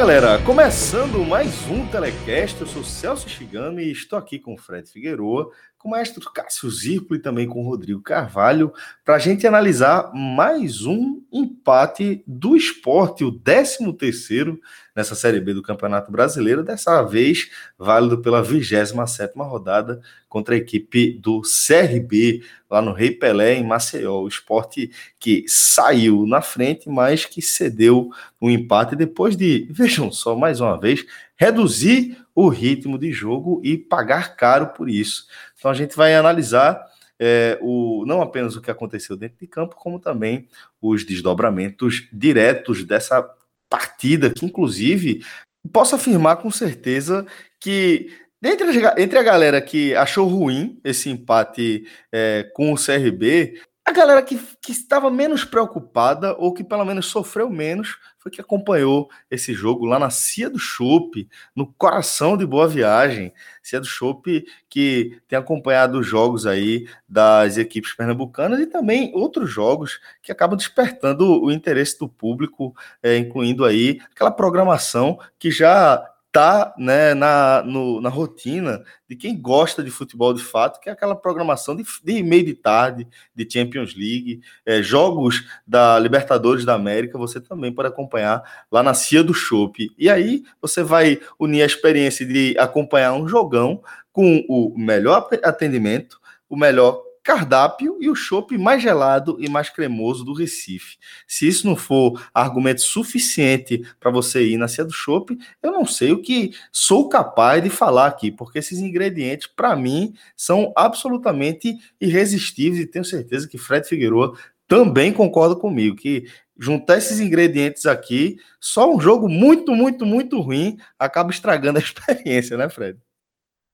Galera! Começando mais um Telecast, eu sou Celso Shigami e estou aqui com o Fred Figueroa, com o maestro Cássio Zirco e também com o Rodrigo Carvalho, para a gente analisar mais um empate do esporte, o 13 terceiro nessa Série B do Campeonato Brasileiro, dessa vez válido pela 27ª rodada contra a equipe do CRB, lá no Rei Pelé, em Maceió. O esporte que saiu na frente, mas que cedeu um empate depois de, vejam só, mais uma vez, reduzir o ritmo de jogo e pagar caro por isso. Então a gente vai analisar é, o, não apenas o que aconteceu dentro de campo, como também os desdobramentos diretos dessa partida, que inclusive posso afirmar com certeza que entre a, entre a galera que achou ruim esse empate é, com o CRB, a galera que, que estava menos preocupada, ou que pelo menos sofreu menos, foi que acompanhou esse jogo lá na Cia do Chope, no coração de Boa Viagem. Cia do Chope que tem acompanhado os jogos aí das equipes pernambucanas e também outros jogos que acabam despertando o interesse do público, é, incluindo aí aquela programação que já tá né, na, no, na rotina de quem gosta de futebol de fato, que é aquela programação de, de meio de tarde, de Champions League, é, jogos da Libertadores da América, você também pode acompanhar lá na Cia do Chopp. E aí você vai unir a experiência de acompanhar um jogão com o melhor atendimento, o melhor cardápio e o chopp mais gelado e mais cremoso do Recife. Se isso não for argumento suficiente para você ir na Cia do Chopp, eu não sei o que sou capaz de falar aqui, porque esses ingredientes, para mim, são absolutamente irresistíveis e tenho certeza que Fred Figueroa também concorda comigo, que juntar esses ingredientes aqui, só um jogo muito, muito, muito ruim acaba estragando a experiência, né, Fred?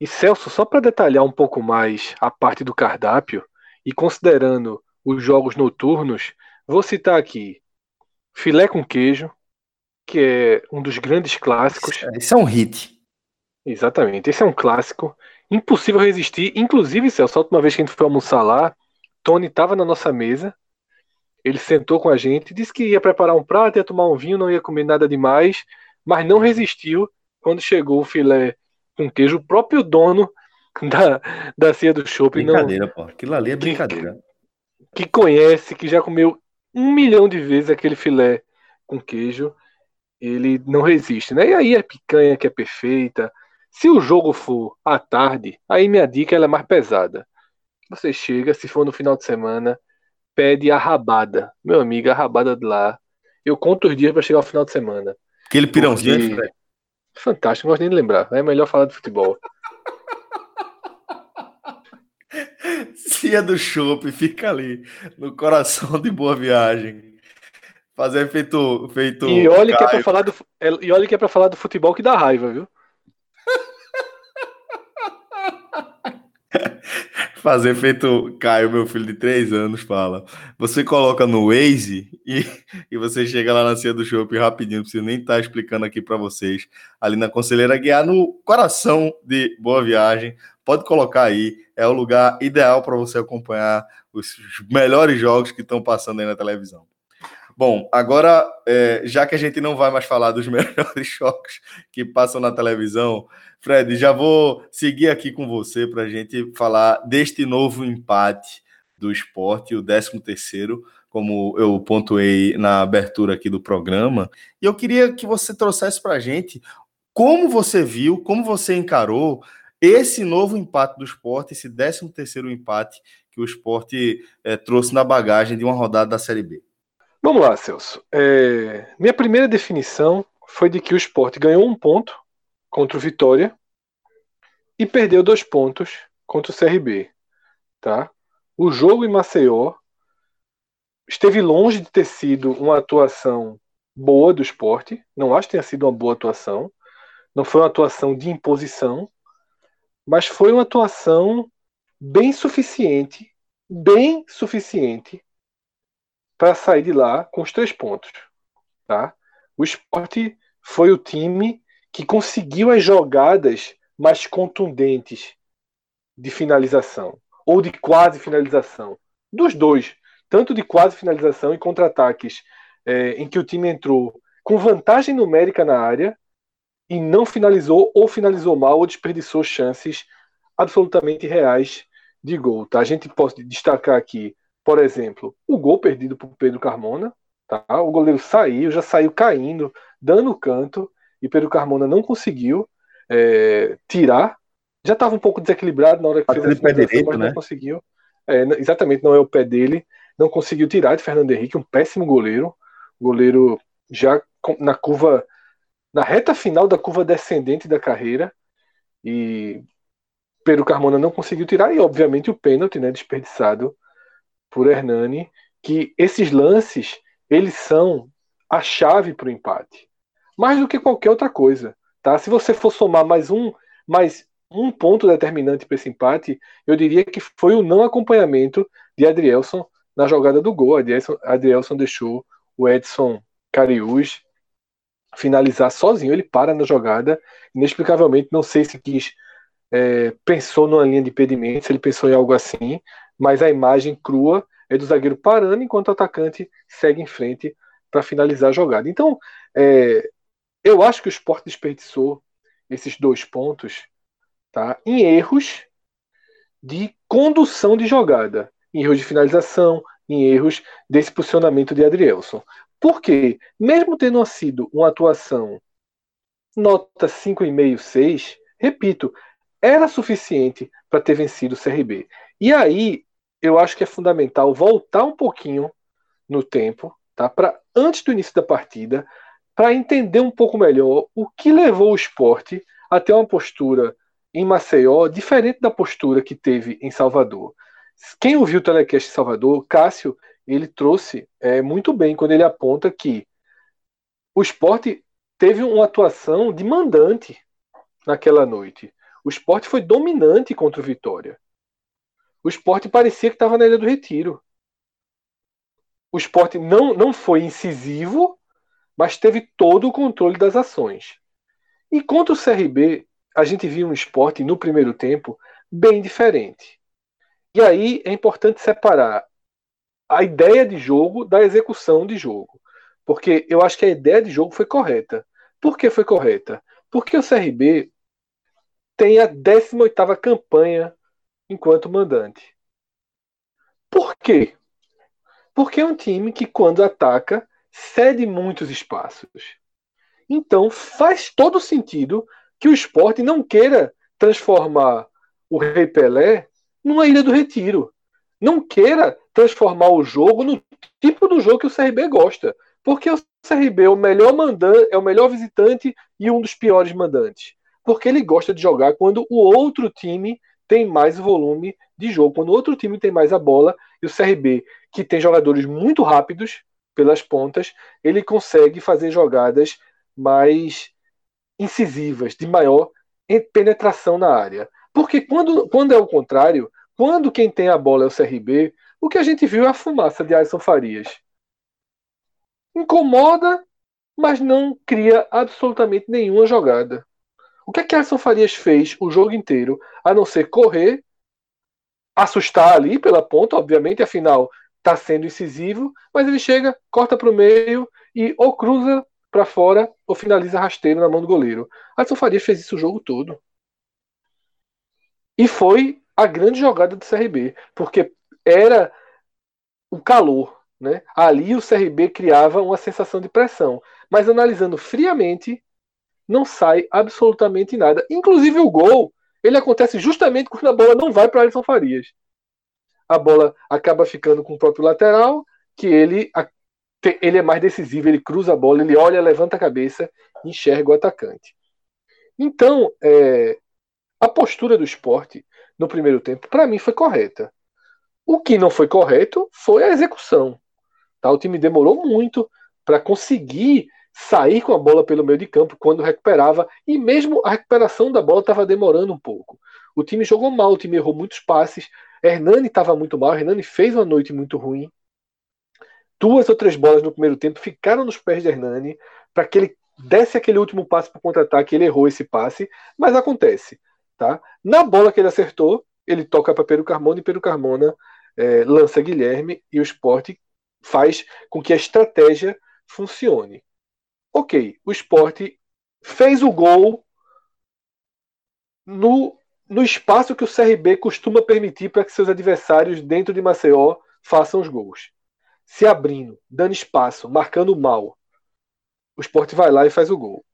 E Celso, só para detalhar um pouco mais a parte do cardápio e considerando os jogos noturnos, vou citar aqui filé com queijo, que é um dos grandes clássicos. Esse é um hit. Exatamente, esse é um clássico. Impossível resistir. Inclusive, Celso, a última vez que a gente foi almoçar lá, Tony estava na nossa mesa. Ele sentou com a gente, disse que ia preparar um prato, ia tomar um vinho, não ia comer nada demais, mas não resistiu quando chegou o filé com queijo, o próprio dono da, da ceia do shopping. Brincadeira, não, pô. Aquilo ali é brincadeira. Que, que conhece, que já comeu um milhão de vezes aquele filé com queijo, ele não resiste, né? E aí a picanha que é perfeita. Se o jogo for à tarde, aí minha dica é mais pesada. Você chega, se for no final de semana, pede a rabada. Meu amigo, a rabada de lá. Eu conto os dias para chegar ao final de semana. Aquele pirãozinho, Porque... Fantástico, não gosto nem de lembrar. É melhor falar de futebol. Cia do Chopp fica ali, no coração de boa viagem. Fazer feito. feito e olha que é para falar do E olha que é para falar do futebol que dá raiva, viu? Fazer feito Caio, meu filho de três anos, fala. Você coloca no Waze e, e você chega lá na Cia do Shopping rapidinho, não preciso nem estar tá explicando aqui para vocês. Ali na Conselheira Guiar, no coração de Boa Viagem. Pode colocar aí, é o lugar ideal para você acompanhar os melhores jogos que estão passando aí na televisão. Bom, agora, é, já que a gente não vai mais falar dos melhores jogos que passam na televisão, Fred, já vou seguir aqui com você para a gente falar deste novo empate do esporte, o 13 terceiro, como eu pontuei na abertura aqui do programa. E eu queria que você trouxesse para a gente como você viu, como você encarou esse novo empate do esporte, esse 13 terceiro empate que o esporte é, trouxe na bagagem de uma rodada da Série B. Vamos lá, Celso. É, minha primeira definição foi de que o esporte ganhou um ponto contra o Vitória e perdeu dois pontos contra o CRB. Tá? O jogo em Maceió esteve longe de ter sido uma atuação boa do esporte. Não acho que tenha sido uma boa atuação. Não foi uma atuação de imposição, mas foi uma atuação bem suficiente, bem suficiente para sair de lá com os três pontos. Tá? O esporte foi o time que conseguiu as jogadas mais contundentes de finalização, ou de quase finalização. Dos dois, tanto de quase finalização e contra-ataques, é, em que o time entrou com vantagem numérica na área e não finalizou ou finalizou mal ou desperdiçou chances absolutamente reais de gol. Tá? A gente pode destacar aqui, por exemplo, o gol perdido por Pedro Carmona. Tá? O goleiro saiu, já saiu caindo, dando canto, e Pedro Carmona não conseguiu é, tirar. Já estava um pouco desequilibrado na hora que fez a pé direito, mas né? não conseguiu. É, exatamente, não é o pé dele. Não conseguiu tirar de Fernando Henrique, um péssimo goleiro. Goleiro já na curva, na reta final da curva descendente da carreira. E Pedro Carmona não conseguiu tirar, e obviamente o pênalti, né, desperdiçado por Hernani, que esses lances, eles são a chave para o empate. Mais do que qualquer outra coisa. Tá? Se você for somar mais um, mais um ponto determinante para esse empate, eu diria que foi o não acompanhamento de Adrielson na jogada do gol. Adrielson, Adrielson deixou o Edson Cariús finalizar sozinho. Ele para na jogada, inexplicavelmente, não sei se quis é, pensou numa linha de impedimento, se ele pensou em algo assim, mas a imagem crua é do zagueiro parando enquanto o atacante segue em frente para finalizar a jogada. Então, é, eu acho que o Sport desperdiçou esses dois pontos tá, em erros de condução de jogada, em erros de finalização, em erros desse posicionamento de Adrielson. Porque, mesmo tendo sido uma atuação nota 5,5, 6, repito, era suficiente para ter vencido o CRB. E aí, eu acho que é fundamental voltar um pouquinho no tempo, tá? Para antes do início da partida, para entender um pouco melhor o que levou o esporte a ter uma postura em Maceió diferente da postura que teve em Salvador. Quem ouviu o telecast em Salvador, Cássio, ele trouxe é, muito bem quando ele aponta que o esporte teve uma atuação de mandante naquela noite. O esporte foi dominante contra o Vitória. O esporte parecia que estava na Ilha do Retiro. O esporte não, não foi incisivo, mas teve todo o controle das ações. E contra o CRB, a gente viu um esporte no primeiro tempo bem diferente. E aí é importante separar a ideia de jogo da execução de jogo. Porque eu acho que a ideia de jogo foi correta. Por que foi correta? Porque o CRB tem a 18ª campanha enquanto mandante. Por quê? Porque é um time que quando ataca cede muitos espaços. Então faz todo sentido que o esporte não queira transformar o Rei Pelé numa ilha do retiro. Não queira transformar o jogo no tipo do jogo que o CRB gosta. Porque o CRB é o melhor mandante, é o melhor visitante e um dos piores mandantes. Porque ele gosta de jogar quando o outro time tem mais volume de jogo, quando o outro time tem mais a bola, e o CRB, que tem jogadores muito rápidos pelas pontas, ele consegue fazer jogadas mais incisivas, de maior penetração na área. Porque quando, quando é o contrário, quando quem tem a bola é o CRB, o que a gente viu é a fumaça de Alisson Farias. Incomoda, mas não cria absolutamente nenhuma jogada. O que é que Alisson Farias fez o jogo inteiro, a não ser correr, assustar ali pela ponta, obviamente, afinal está sendo incisivo, mas ele chega, corta para o meio e ou cruza para fora ou finaliza rasteiro na mão do goleiro. Alisson Farias fez isso o jogo todo. E foi a grande jogada do CRB, porque era o calor. Né? Ali o CRB criava uma sensação de pressão. Mas analisando friamente, não sai absolutamente nada. Inclusive o gol, ele acontece justamente quando a bola não vai para Alisson Farias. A bola acaba ficando com o próprio lateral, que ele, ele é mais decisivo, ele cruza a bola, ele olha, levanta a cabeça, enxerga o atacante. Então, é, a postura do esporte no primeiro tempo, para mim, foi correta. O que não foi correto foi a execução. Tá? O time demorou muito para conseguir sair com a bola pelo meio de campo quando recuperava, e mesmo a recuperação da bola estava demorando um pouco. O time jogou mal, o time errou muitos passes. Hernani estava muito mal, Hernani fez uma noite muito ruim. Duas ou três bolas no primeiro tempo ficaram nos pés de Hernani para que ele desse aquele último passe para contra-ataque. Ele errou esse passe, mas acontece. Tá? Na bola que ele acertou, ele toca para Pedro Carmona e Pedro Carmona é, lança Guilherme e o esporte faz com que a estratégia funcione. Ok, o esporte fez o gol no, no espaço que o CRB costuma permitir para que seus adversários dentro de Maceió façam os gols. Se abrindo, dando espaço, marcando mal. O esporte vai lá e faz o gol.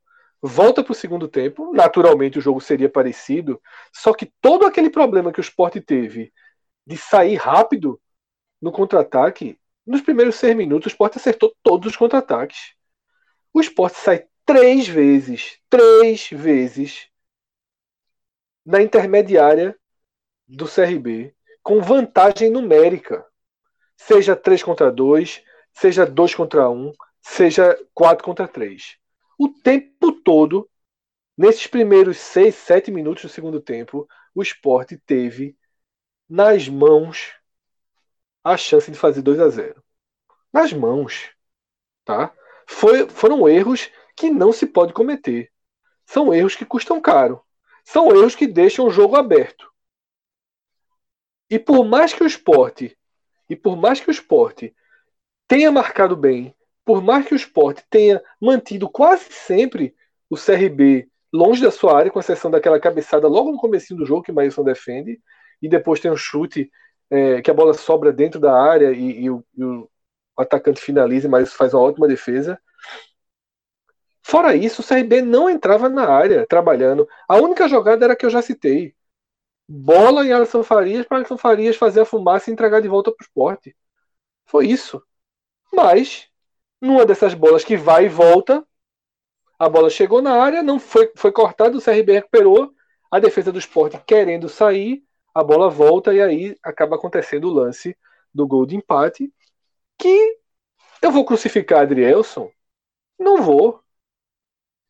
Volta para o segundo tempo, naturalmente o jogo seria parecido, só que todo aquele problema que o esporte teve de sair rápido no contra-ataque, nos primeiros seis minutos o esporte acertou todos os contra-ataques. O esporte sai três vezes, três vezes na intermediária do CRB, com vantagem numérica. Seja 3 contra 2, seja 2 contra 1, seja 4 contra 3. O tempo todo, nesses primeiros 6, 7 minutos do segundo tempo, o esporte teve nas mãos a chance de fazer 2 a 0. Nas mãos. Tá? Foi, foram erros que não se pode cometer. São erros que custam caro. São erros que deixam o jogo aberto. E por mais que o esporte, e por mais que o esporte tenha marcado bem, por mais que o esporte tenha mantido quase sempre o CRB longe da sua área, com exceção daquela cabeçada logo no começo do jogo que o Maílson defende, e depois tem um chute é, que a bola sobra dentro da área e, e, o, e o, atacante finaliza, mas faz uma ótima defesa. Fora isso, o CRB não entrava na área trabalhando. A única jogada era a que eu já citei. Bola em Alisson Farias para Alisson Farias fazer a fumaça e entregar de volta para o esporte. Foi isso. Mas, numa dessas bolas que vai e volta, a bola chegou na área, não foi, foi cortada, o CRB recuperou, a defesa do esporte querendo sair, a bola volta e aí acaba acontecendo o lance do gol de empate. Que eu vou crucificar Adrielson? Não vou.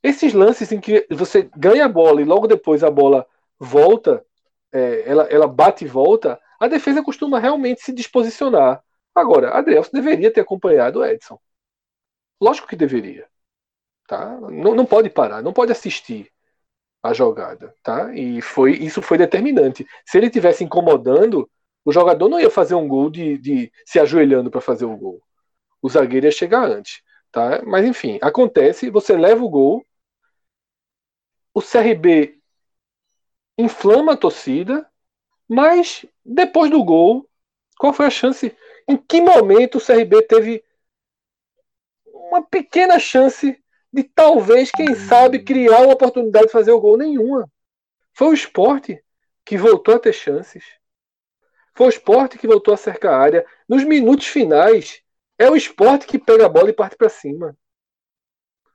Esses lances em que você ganha a bola e logo depois a bola volta, é, ela, ela bate e volta, a defesa costuma realmente se disposicionar. Agora, Adrielson deveria ter acompanhado o Edson. Lógico que deveria. Tá? Não, não pode parar, não pode assistir a jogada. Tá? E foi isso foi determinante. Se ele tivesse incomodando, o jogador não ia fazer um gol de, de se ajoelhando para fazer o gol. O zagueiro ia chegar antes. Tá? Mas enfim, acontece, você leva o gol, o CRB inflama a torcida, mas depois do gol, qual foi a chance? Em que momento o CRB teve uma pequena chance de talvez, quem sabe, criar uma oportunidade de fazer o gol? Nenhuma. Foi o esporte que voltou a ter chances. Foi o esporte que voltou a cercar a área. Nos minutos finais, é o esporte que pega a bola e parte para cima.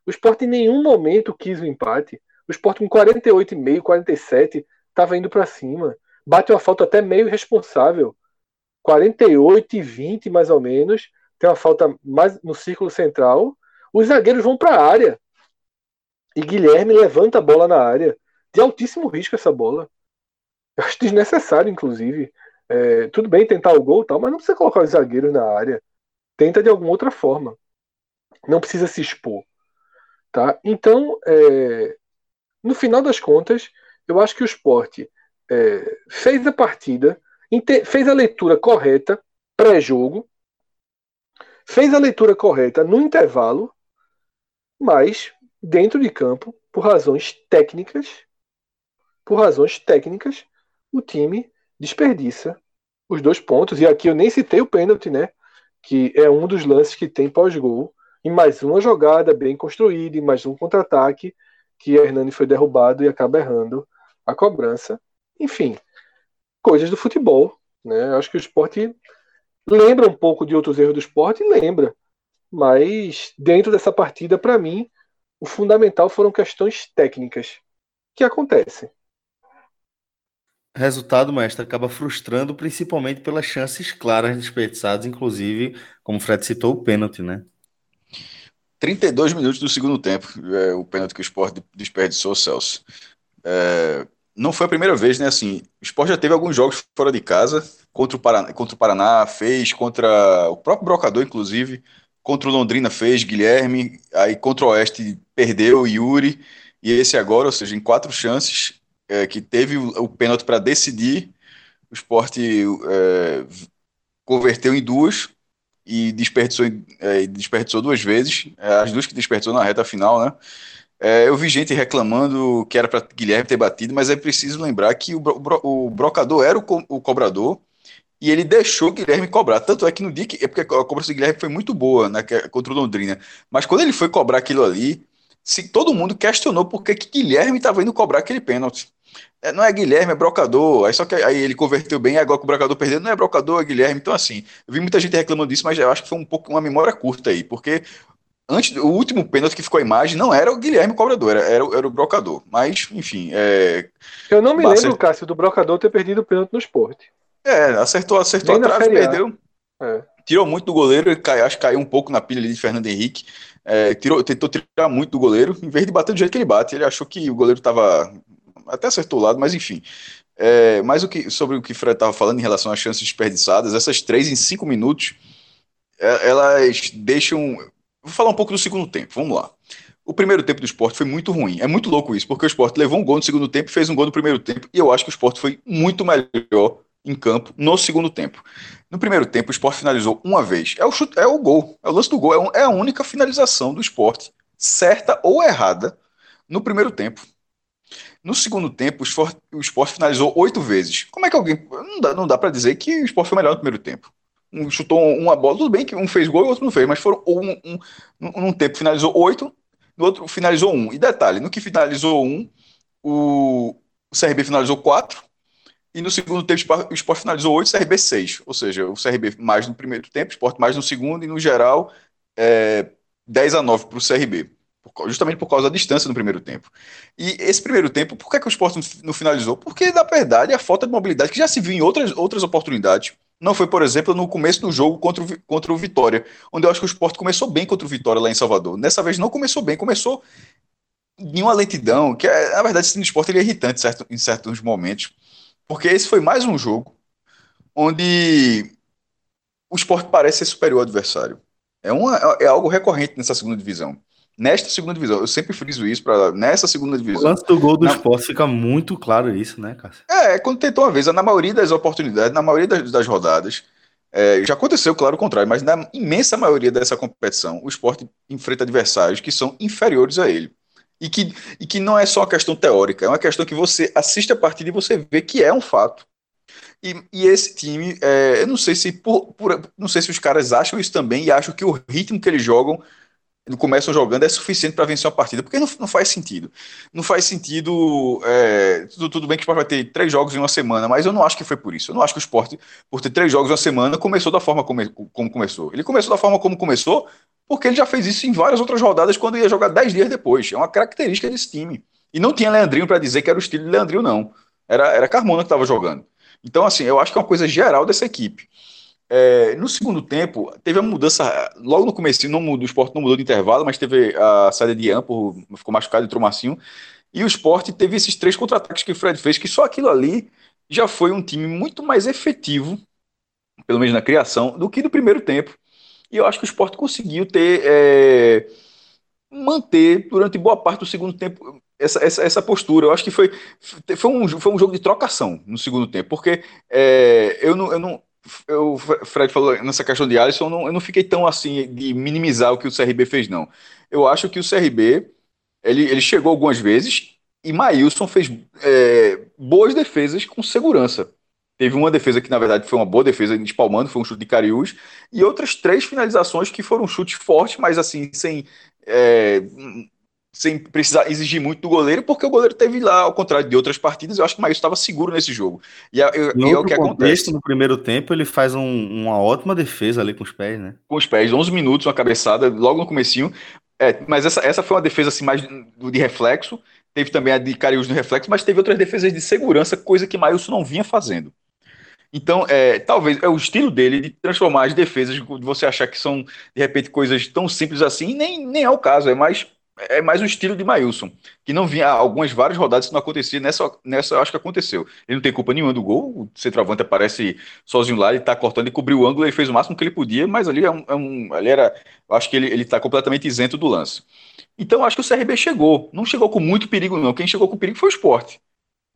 O esporte em nenhum momento quis o empate. O Sport com 48,5, 47, estava indo para cima. Bate uma falta até meio irresponsável. 48 e 20, mais ou menos. Tem uma falta mais no círculo central. Os zagueiros vão para a área. E Guilherme levanta a bola na área. De altíssimo risco essa bola. Eu acho desnecessário, inclusive. É, tudo bem tentar o gol tal, mas não precisa colocar os zagueiros na área. Tenta de alguma outra forma. Não precisa se expor. Tá? Então, é, no final das contas, eu acho que o esporte é, fez a partida, fez a leitura correta pré-jogo, fez a leitura correta no intervalo, mas dentro de campo, por razões técnicas, por razões técnicas, o time desperdiça os dois pontos. E aqui eu nem citei o pênalti, né? Que é um dos lances que tem pós-gol. E mais uma jogada bem construída, e mais um contra-ataque que Hernani foi derrubado e acaba errando a cobrança. Enfim, coisas do futebol. Né? Acho que o esporte lembra um pouco de outros erros do esporte, lembra. Mas dentro dessa partida, para mim, o fundamental foram questões técnicas que acontecem. Resultado, mestre, acaba frustrando principalmente pelas chances claras desperdiçadas, inclusive, como o Fred citou, o pênalti, né? 32 minutos do segundo tempo, é, o pênalti que o Sport desperdiçou, Celso. É, não foi a primeira vez, né? Assim, o Sport já teve alguns jogos fora de casa, contra o Paraná, contra o Paraná fez, contra o próprio Brocador, inclusive, contra o Londrina fez, Guilherme, aí contra o Oeste perdeu, Yuri, e esse agora, ou seja, em quatro chances, é, que teve o, pênalti para decidir, o Sport é, converteu em duas, e desperdiçou, é, desperdiçou duas vezes, é, as duas que desperdiçou na reta final, né? É, eu vi gente reclamando que era para Guilherme ter batido, mas é preciso lembrar que o, o, o brocador era o, co, o, cobrador e ele deixou Guilherme cobrar. Tanto é que no dia que. É porque a cobrança de Guilherme foi muito boa né, contra o Londrina. Mas quando ele foi cobrar aquilo ali, se, todo mundo questionou por que, que Guilherme estava indo cobrar aquele pênalti. É, não é Guilherme, é brocador. Aí só que aí ele converteu bem, agora que o brocador perdeu, não é brocador, é Guilherme. Então, assim, eu vi muita gente reclamando disso, mas eu acho que foi um pouco uma memória curta aí, porque antes o último pênalti que ficou a imagem não era o Guilherme cobrador, era, era, era o brocador. Mas, enfim. É... Eu não me lembro, Cássio, do brocador ter perdido o pênalti no esporte. É, acertou, acertou a trave, perdeu. É. Tirou muito do goleiro, cai, acho que caiu um pouco na pilha de Fernando Henrique. É, tirou, tentou tirar muito do goleiro, em vez de bater do jeito que ele bate. Ele achou que o goleiro estava. Até acertou o lado, mas enfim. É, mas o que, sobre o que o Fred estava falando em relação às chances desperdiçadas, essas três em cinco minutos, é, elas deixam. Vou falar um pouco do segundo tempo, vamos lá. O primeiro tempo do esporte foi muito ruim. É muito louco isso, porque o esporte levou um gol no segundo tempo, fez um gol no primeiro tempo, e eu acho que o esporte foi muito melhor em campo no segundo tempo. No primeiro tempo, o esporte finalizou uma vez. É o, chute, é o gol, é o lance do gol, é, um, é a única finalização do esporte, certa ou errada, no primeiro tempo. No segundo tempo, o esporte finalizou oito vezes. Como é que alguém. Não dá, não dá para dizer que o esporte foi melhor no primeiro tempo. Um chutou uma bola, tudo bem que um fez gol e o outro não fez, mas foram um, um, num tempo finalizou oito, no outro finalizou um. E detalhe, no que finalizou um, o, o CRB finalizou quatro, e no segundo tempo, o Sport finalizou 8, o CRB 6. Ou seja, o CRB mais no primeiro tempo, o Sport mais no segundo, e no geral, é, 10 a 9 para o CRB. Justamente por causa da distância no primeiro tempo. E esse primeiro tempo, por que, é que o Sport não finalizou? Porque, na verdade, a falta de mobilidade, que já se viu em outras, outras oportunidades, não foi, por exemplo, no começo do jogo contra o, contra o Vitória, onde eu acho que o Sport começou bem contra o Vitória lá em Salvador. Nessa vez não começou bem, começou em uma lentidão, que é, na verdade, esse esporte ele é irritante certo, em certos momentos. Porque esse foi mais um jogo onde o esporte parece ser superior ao adversário. É, uma, é algo recorrente nessa segunda divisão. Nesta segunda divisão, eu sempre friso isso para nessa segunda divisão. O lance do gol do na... esporte fica muito claro isso, né, Cássio? É, quando tentou uma vez, na maioria das oportunidades, na maioria das, das rodadas, é, já aconteceu, claro, o contrário, mas na imensa maioria dessa competição, o esporte enfrenta adversários que são inferiores a ele. E que, e que não é só uma questão teórica, é uma questão que você assiste a partida e você vê que é um fato. E, e esse time, é, eu não sei se por, por, não sei se os caras acham isso também e acham que o ritmo que eles jogam, começam jogando, é suficiente para vencer uma partida, porque não, não faz sentido. Não faz sentido. É, tudo, tudo bem que o Sport vai ter três jogos em uma semana, mas eu não acho que foi por isso. Eu não acho que o Sport, por ter três jogos em uma semana, começou da forma como, como começou. Ele começou da forma como começou, porque ele já fez isso em várias outras rodadas quando ia jogar 10 dias depois. É uma característica desse time. E não tinha Leandrinho para dizer que era o estilo de Leandrinho, não. Era, era Carmona que estava jogando. Então, assim, eu acho que é uma coisa geral dessa equipe. É, no segundo tempo, teve a mudança. Logo no começo, não mudou, o esporte não mudou de intervalo, mas teve a saída de Ampo, ficou machucado, entrou Marcinho. E o esporte teve esses três contra-ataques que o Fred fez, que só aquilo ali já foi um time muito mais efetivo, pelo menos na criação, do que no primeiro tempo. E eu acho que o esporte conseguiu ter. É, manter durante boa parte do segundo tempo essa, essa, essa postura. Eu acho que foi, foi, um, foi um jogo de trocação no segundo tempo, porque é, eu não. Eu não eu, Fred falou nessa questão de Alisson, eu não, eu não fiquei tão assim de minimizar o que o CRB fez, não. Eu acho que o CRB ele, ele chegou algumas vezes e Maílson fez é, boas defesas com segurança. Teve uma defesa que, na verdade, foi uma boa defesa, espalmando, foi um chute de Cariús, e outras três finalizações que foram chutes fortes, mas assim, sem, é, sem precisar exigir muito do goleiro, porque o goleiro teve lá, ao contrário de outras partidas, eu acho que o Maílson estava seguro nesse jogo. E é, é, é o que acontece. No primeiro tempo, ele faz um, uma ótima defesa ali com os pés, né? Com os pés, 11 minutos, uma cabeçada, logo no comecinho. É, mas essa, essa foi uma defesa assim, mais de reflexo. Teve também a de Cariús no reflexo, mas teve outras defesas de segurança, coisa que Maílson não vinha fazendo. Então, é, talvez é o estilo dele de transformar as defesas, de você achar que são, de repente, coisas tão simples assim, nem, nem é o caso, é mais, é mais o estilo de Mailson, que não vinha algumas várias rodadas que não acontecia, nessa, nessa eu acho que aconteceu. Ele não tem culpa nenhuma do gol, o centroavante aparece sozinho lá, ele tá cortando e cobriu o ângulo, ele fez o máximo que ele podia, mas ali é um, é um ali era, eu acho que ele, ele tá completamente isento do lance. Então, acho que o CRB chegou, não chegou com muito perigo não, quem chegou com perigo foi o esporte.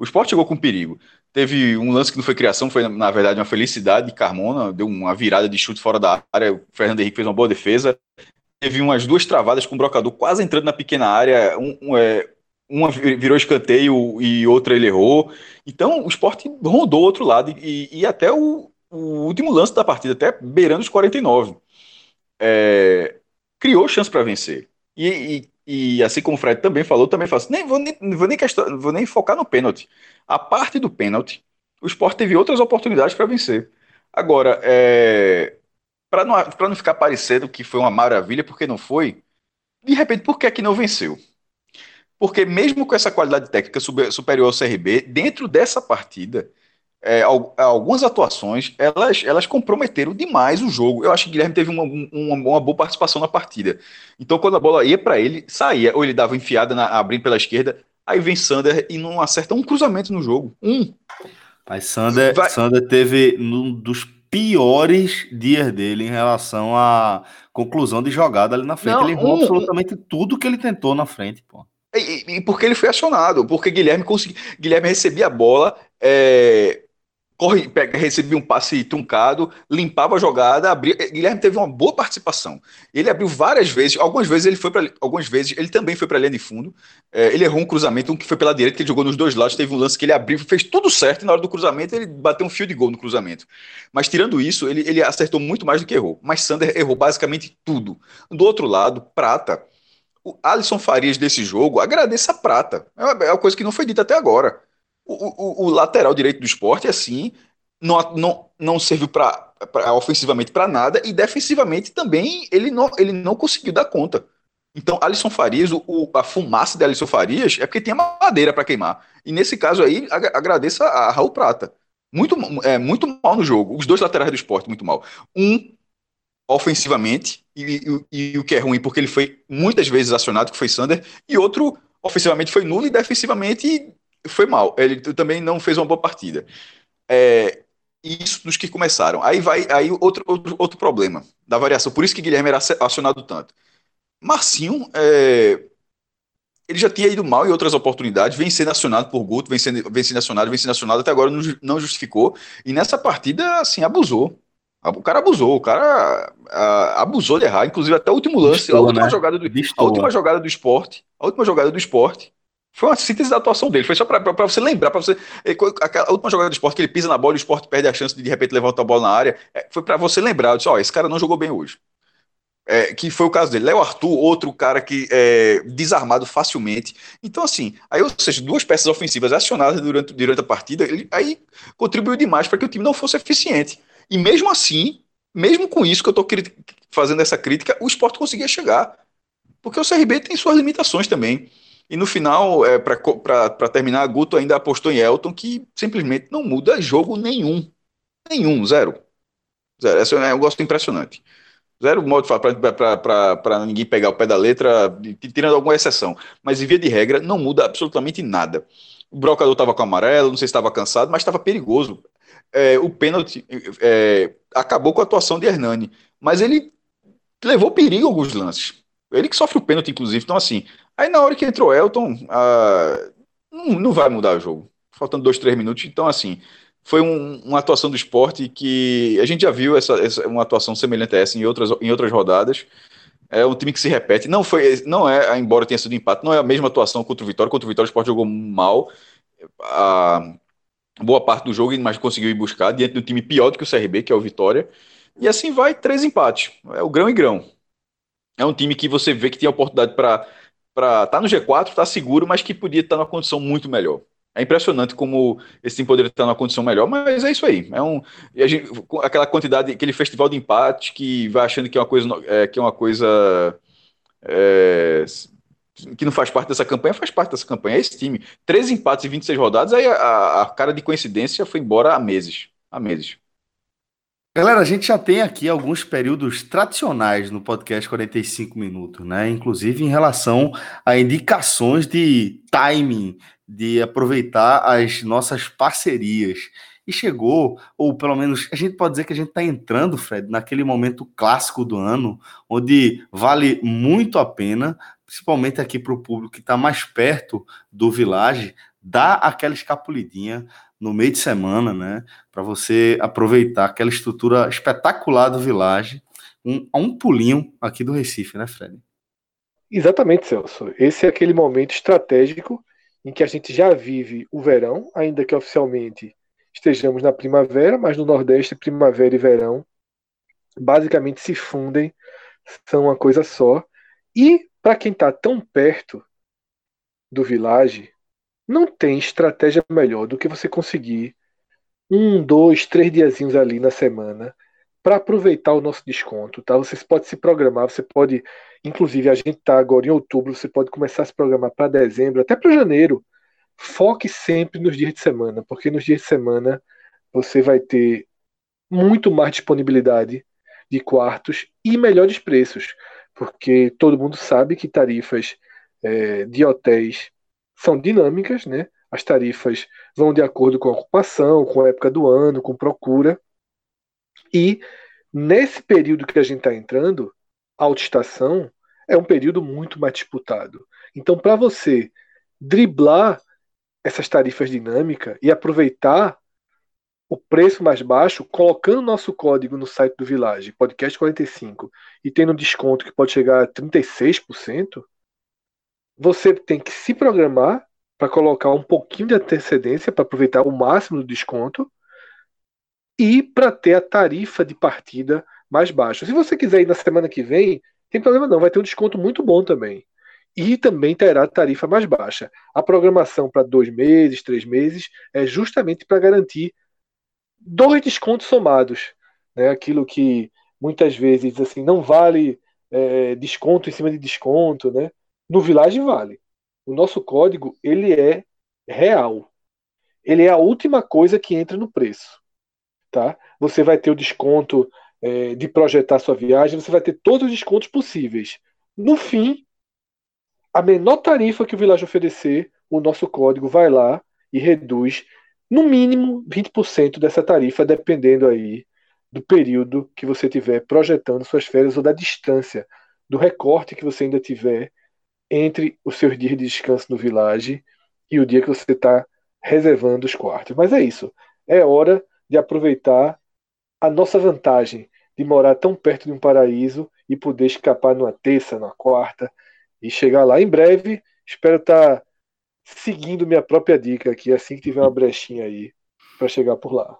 O Sport chegou com perigo. Teve um lance que não foi criação, foi na verdade uma felicidade de Carmona, deu uma virada de chute fora da área, o Fernando Henrique fez uma boa defesa. Teve umas duas travadas com o brocador quase entrando na pequena área, um, um, é, uma virou escanteio e outra ele errou. Então o esporte rondou o outro lado e, e até o, o, último lance da partida, até beirando os 49. É, criou chance para vencer. E, e, e, assim como o Fred também falou, também faço, nem vou nem, vou nem, questão, vou nem focar no pênalti. A parte do pênalti, o Sport teve outras oportunidades para vencer. Agora, é, para não, não ficar parecendo que foi uma maravilha, porque não foi, de repente, por que é que não venceu? Porque mesmo com essa qualidade técnica superior ao CRB, dentro dessa partida, é, algumas atuações, elas, elas comprometeram demais o jogo. Eu acho que o Guilherme teve uma, uma, uma boa participação na partida. Então, quando a bola ia para ele, saía, ou ele dava enfiada, na, abrindo pela esquerda, aí vem Sander e não acerta um cruzamento no jogo. Um. Mas Sander, Vai... Sander teve um dos piores dias dele em relação à conclusão de jogada ali na frente. Não, ele errou um, absolutamente tudo que ele tentou na frente, pô. E, e, porque ele foi acionado, porque Guilherme conseguiu. Guilherme recebia a bola, é, corre, pega, recebia um passe truncado, limpava a jogada, abria. Guilherme teve uma boa participação. Ele abriu várias vezes, algumas vezes ele foi para algumas vezes ele também foi para a linha de fundo. É, ele errou um cruzamento, um que foi pela direita, que ele jogou nos dois lados, teve um lance que ele abriu, fez tudo certo e na hora do cruzamento ele bateu um fio de gol no cruzamento. Mas tirando isso, ele, ele acertou muito mais do que errou. Mas Sander errou basicamente tudo. Do outro lado, Prata, o Alisson Farias desse jogo, agradeça a Prata. É uma, é uma coisa que não foi dita até agora o, o, o lateral direito do esporte, assim, não, não, não serviu para ofensivamente para nada e defensivamente também ele não, ele não conseguiu dar conta. Então, Alisson Farias, o, a fumaça de Alisson Farias é porque tinha madeira para queimar. E nesse caso aí, agradeça a Raul Prata. Muito, é, muito mal no jogo. Os dois laterais do esporte, muito mal. Um, ofensivamente, e, e, e, o que é ruim, porque ele foi muitas vezes acionado, que foi Sander, e outro, ofensivamente, foi nulo e defensivamente foi mal. Ele também não fez uma boa partida. É, isso dos que começaram. Aí vai aí outro, outro, outro problema da variação. Por isso que Guilherme era acionado tanto. Marcinho, é, ele já tinha ido mal em outras oportunidades, vem sendo acionado por Guto, vem sendo, vem sendo acionado, vem sendo acionado, até agora não, não justificou. E nessa partida, assim, abusou. O cara abusou, o cara a, abusou de errar, inclusive até o último lance, a última, né? jogada do, a última jogada do esporte, a última jogada do esporte, foi uma síntese da atuação dele. Foi só para você lembrar, para você. Eh, a última jogada do esporte que ele pisa na bola e o esporte perde a chance de de repente levantar a bola na área. É, foi para você lembrar. Disse, ó, esse cara não jogou bem hoje. É, que foi o caso dele. Léo Arthur, outro cara que é desarmado facilmente. Então, assim, aí, ou seja, duas peças ofensivas acionadas durante, durante a partida, ele aí contribuiu demais para que o time não fosse eficiente. E mesmo assim, mesmo com isso que eu estou fazendo essa crítica, o esporte conseguia chegar. Porque o CRB tem suas limitações também. E no final, é, para terminar, Guto ainda apostou em Elton, que simplesmente não muda jogo nenhum. Nenhum, zero. Zero. Esse é um gosto impressionante. Zero modo para ninguém pegar o pé da letra, tirando alguma exceção. Mas, em via de regra, não muda absolutamente nada. O brocador estava com amarelo, não sei se estava cansado, mas estava perigoso. É, o pênalti é, acabou com a atuação de Hernani, mas ele levou perigo alguns lances. Ele que sofre o pênalti, inclusive. Então, assim, Aí na hora que entrou Elton, ah, não, não, vai mudar o jogo. Faltando dois, três minutos. Então, assim, foi um, uma atuação do esporte que a gente já viu essa, essa, uma atuação semelhante a essa em outras, em outras rodadas. É um time que se repete. Não foi, não é, embora tenha sido empate, não é a mesma atuação contra o Vitória. Contra o Vitória, o esporte jogou mal. A boa parte do jogo, mas conseguiu ir buscar diante do time pior do que o CRB, que é o Vitória. E assim vai, três empates. É o grão e grão. É um time que você vê que tem a oportunidade para para tá no G4, tá seguro, mas que podia estar numa condição muito melhor. É impressionante como esse time poderia estar numa condição melhor, mas é isso aí. É um, gente, aquela quantidade, aquele festival de empate que vai achando que é uma coisa, é, que é uma coisa é, que não faz parte dessa campanha, faz parte dessa campanha. É esse time. Três empates e 26 rodadas, aí a, a cara de coincidência foi embora há meses. Há meses. Galera, a gente já tem aqui alguns períodos tradicionais no podcast 45 minutos, né? Inclusive em relação a indicações de timing, de aproveitar as nossas parcerias. E chegou, ou pelo menos a gente pode dizer que a gente está entrando, Fred, naquele momento clássico do ano, onde vale muito a pena, principalmente aqui para o público que está mais perto do Village, dá aquela escapulidinha no meio de semana, né? Para você aproveitar aquela estrutura espetacular do Village, um, um pulinho aqui do Recife, né, Fred? Exatamente, Celso. Esse é aquele momento estratégico em que a gente já vive o verão, ainda que oficialmente estejamos na primavera, mas no Nordeste, primavera e verão basicamente se fundem, são uma coisa só. E para quem está tão perto do Village, não tem estratégia melhor do que você conseguir um, dois, três diazinhos ali na semana para aproveitar o nosso desconto, tá? Você pode se programar, você pode, inclusive a gente está agora em outubro, você pode começar a se programar para dezembro, até para janeiro. Foque sempre nos dias de semana, porque nos dias de semana você vai ter muito mais disponibilidade de quartos e melhores preços, porque todo mundo sabe que tarifas é, de hotéis são dinâmicas, né? As tarifas vão de acordo com a ocupação, com a época do ano, com procura. E nesse período que a gente está entrando, a autoestação é um período muito mais disputado. Então, para você driblar essas tarifas dinâmicas e aproveitar o preço mais baixo, colocando nosso código no site do Village, podcast 45, e tendo um desconto que pode chegar a 36%, você tem que se programar para colocar um pouquinho de antecedência para aproveitar o máximo do desconto e para ter a tarifa de partida mais baixa. Se você quiser ir na semana que vem, tem problema não, vai ter um desconto muito bom também. E também terá tarifa mais baixa. A programação para dois meses, três meses, é justamente para garantir dois descontos somados. Né? Aquilo que muitas vezes assim não vale é, desconto em cima de desconto, né? No Village vale. O nosso código ele é real. Ele é a última coisa que entra no preço, tá? Você vai ter o desconto é, de projetar sua viagem, você vai ter todos os descontos possíveis. No fim, a menor tarifa que o Village oferecer, o nosso código vai lá e reduz no mínimo 20% dessa tarifa, dependendo aí do período que você tiver projetando suas férias ou da distância, do recorte que você ainda tiver entre os seus dias de descanso no Village e o dia que você está reservando os quartos. Mas é isso. É hora de aproveitar a nossa vantagem de morar tão perto de um paraíso e poder escapar numa terça, numa quarta e chegar lá em breve. Espero estar tá seguindo minha própria dica aqui assim que tiver uma brechinha aí para chegar por lá.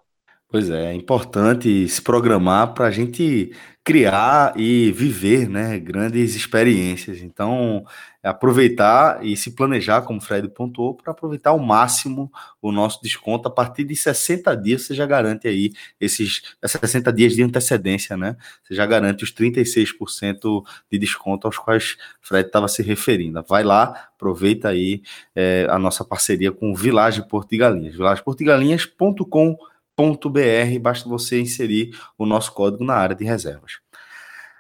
Pois é, é importante se programar para a gente criar e viver né, grandes experiências. Então, é aproveitar e se planejar, como o Fred pontuou, para aproveitar ao máximo o nosso desconto. A partir de 60 dias, você já garante aí esses 60 dias de antecedência, né? Você já garante os 36% de desconto aos quais o Fred estava se referindo. Vai lá, aproveita aí é, a nossa parceria com o Village Porto de Galinhas, vilageportigalinhas.com.br br basta você inserir o nosso código na área de reservas.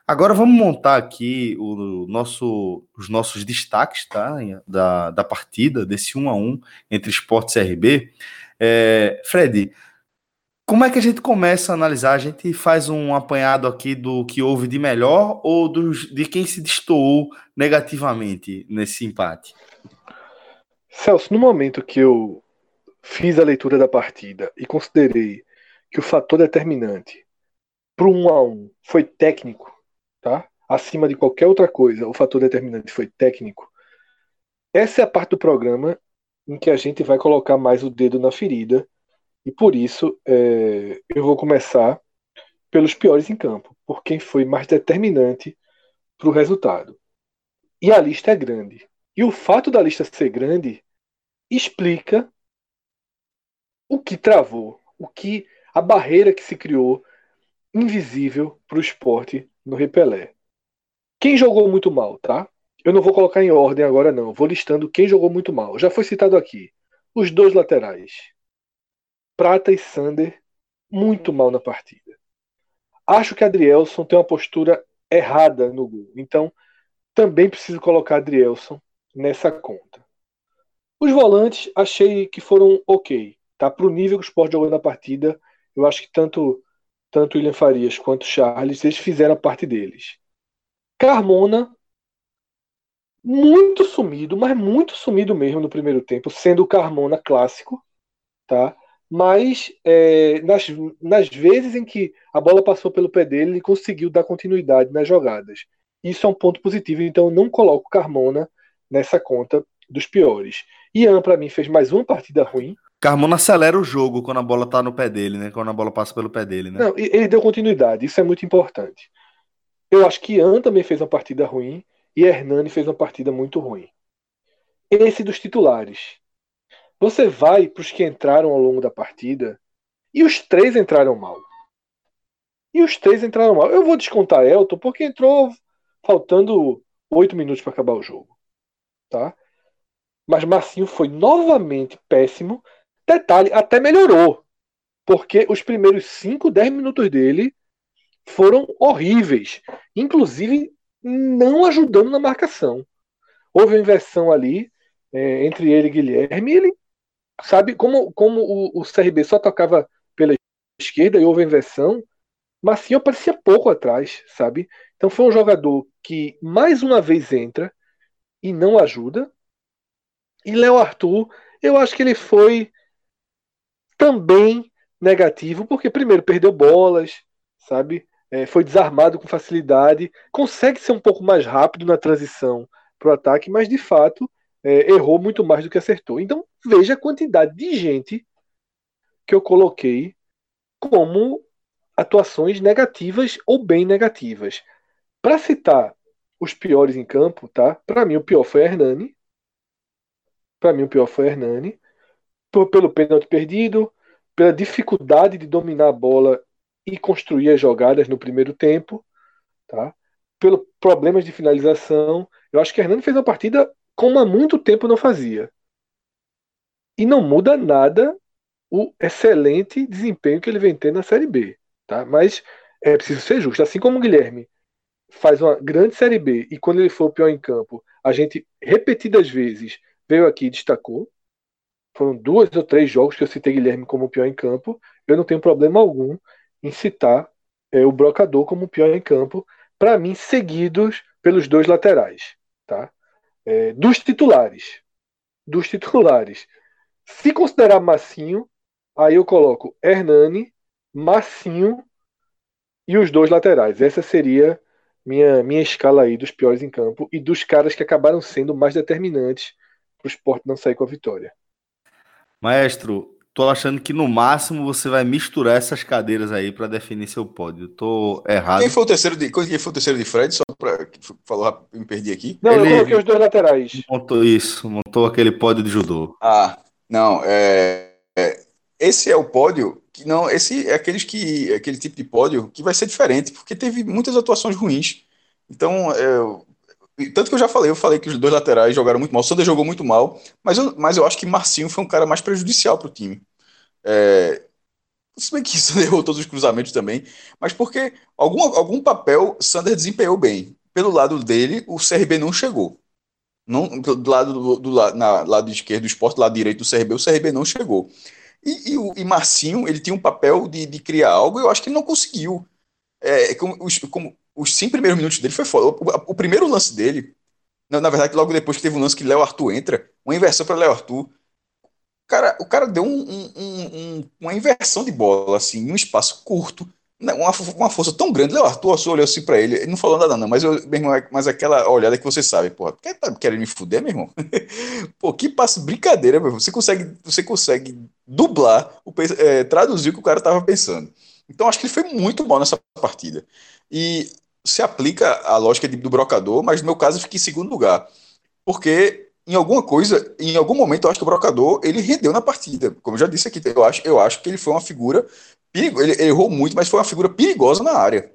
Agora vamos montar aqui o nosso, os nossos destaques tá, da, da partida, desse 1 a 1 entre esportes e RB. É, Fred, como é que a gente começa a analisar? A gente faz um apanhado aqui do que houve de melhor ou dos, de quem se destoou negativamente nesse empate? Celso, no momento que eu fiz a leitura da partida e considerei que o fator determinante para 1 a 1 foi técnico, tá? Acima de qualquer outra coisa, o fator determinante foi técnico. Essa é a parte do programa em que a gente vai colocar mais o dedo na ferida e por isso é, eu vou começar pelos piores em campo, por quem foi mais determinante para o resultado. E a lista é grande. E o fato da lista ser grande explica o que travou, o que a barreira que se criou invisível para o esporte no Repelé. Quem jogou muito mal, tá? Eu não vou colocar em ordem agora não, vou listando quem jogou muito mal. Já foi citado aqui. Os dois laterais. Prata e Sander muito mal na partida. Acho que Adrielson tem uma postura errada no gol. Então, também preciso colocar Adrielson nessa conta. Os volantes achei que foram ok. Tá? Para o nível que o Sport jogou na partida, eu acho que tanto tanto William Farias quanto Charles, eles fizeram a parte deles. Carmona muito sumido, mas muito sumido mesmo no primeiro tempo, sendo o Carmona clássico, tá? Mas é, nas, nas vezes em que a bola passou pelo pé dele, ele conseguiu dar continuidade nas jogadas. Isso é um ponto positivo, então eu não coloco Carmona nessa conta dos piores. Ian, para mim, fez mais uma partida ruim. Carmona acelera o jogo quando a bola tá no pé dele, né? Quando a bola passa pelo pé dele, né? Não, ele deu continuidade, isso é muito importante. Eu acho que Ian também fez uma partida ruim e Hernani fez uma partida muito ruim. Esse dos titulares. Você vai para os que entraram ao longo da partida e os três entraram mal. E os três entraram mal. Eu vou descontar Elton porque entrou faltando oito minutos para acabar o jogo. Tá? Mas Marcinho foi novamente péssimo. Detalhe, até melhorou. Porque os primeiros 5, 10 minutos dele foram horríveis. Inclusive, não ajudando na marcação. Houve uma inversão ali é, entre ele e Guilherme. E ele, sabe, como, como o, o CRB só tocava pela esquerda e houve a inversão, Marcinho aparecia pouco atrás, sabe? Então foi um jogador que mais uma vez entra e não ajuda. E Léo Arthur, eu acho que ele foi também negativo, porque primeiro perdeu bolas, sabe? É, foi desarmado com facilidade, consegue ser um pouco mais rápido na transição para o ataque, mas de fato é, errou muito mais do que acertou. Então veja a quantidade de gente que eu coloquei como atuações negativas ou bem negativas. Para citar os piores em campo, tá? Para mim o pior foi Hernani. Para mim o pior foi Hernani. Pelo pênalti perdido, pela dificuldade de dominar a bola e construir as jogadas no primeiro tempo, tá? Pelo problemas de finalização. Eu acho que Hernani fez uma partida como há muito tempo não fazia. E não muda nada o excelente desempenho que ele vem tendo na Série B. Tá? Mas é preciso ser justo. Assim como o Guilherme faz uma grande Série B e quando ele for o pior em campo, a gente repetidas vezes veio aqui e destacou. Foram duas ou três jogos que eu citei Guilherme como o pior em campo. Eu não tenho problema algum em citar é, o Brocador como o pior em campo, para mim, seguidos pelos dois laterais. Tá? É, dos titulares. Dos titulares. Se considerar Massinho, aí eu coloco Hernani, Massinho e os dois laterais. Essa seria minha, minha escala aí dos piores em campo e dos caras que acabaram sendo mais determinantes para o esporte não sair com a vitória. Maestro, tô achando que no máximo você vai misturar essas cadeiras aí para definir seu pódio. Tô errado. Quem foi o terceiro de, quem foi o terceiro de Fred? Só para falou, me perdi aqui. Não, Ele eu coloquei os dois laterais. Montou isso, montou aquele pódio de judô. Ah, não, é, é esse é o pódio que não, esse é aqueles que aquele tipo de pódio que vai ser diferente, porque teve muitas atuações ruins. Então, é, tanto que eu já falei, eu falei que os dois laterais jogaram muito mal, o Sander jogou muito mal, mas eu, mas eu acho que Marcinho foi um cara mais prejudicial para o time. É, se bem que Sander errou todos os cruzamentos também, mas porque algum, algum papel Sander desempenhou bem. Pelo lado dele, o CRB não chegou. Não, do lado do, do, na, lado esquerdo do esporte, do lado direito do CRB, o CRB não chegou. E, e, o, e Marcinho, ele tinha um papel de, de criar algo, eu acho que ele não conseguiu. É, como, os, como os cinco primeiros minutos dele foi foda. O, o, primeiro lance dele, na, na, verdade, logo depois que teve um lance que Léo Arthur entra, uma inversão para Léo Arthur. Cara, o cara deu um, um, um, uma inversão de bola, assim, em um espaço curto uma, uma força tão grande. Léo Arthur só olhou assim pra ele, ele não falou nada, não, mas, eu, irmão, mas aquela olhada que você sabe, porra, quer, tá querendo me fuder, meu irmão? Pô, que passo brincadeira, meu irmão. Você consegue, você consegue dublar, o, é, traduzir o que o cara tava pensando. Então acho que ele foi muito mal nessa partida. E se aplica a lógica do brocador, mas no meu caso eu fiquei em segundo lugar. Porque em alguma coisa, em algum momento, eu acho que o brocador ele rendeu na partida. Como eu já disse aqui, eu acho, eu acho que ele foi uma figura perigo, ele, ele, errou muito, mas foi uma figura perigosa na área.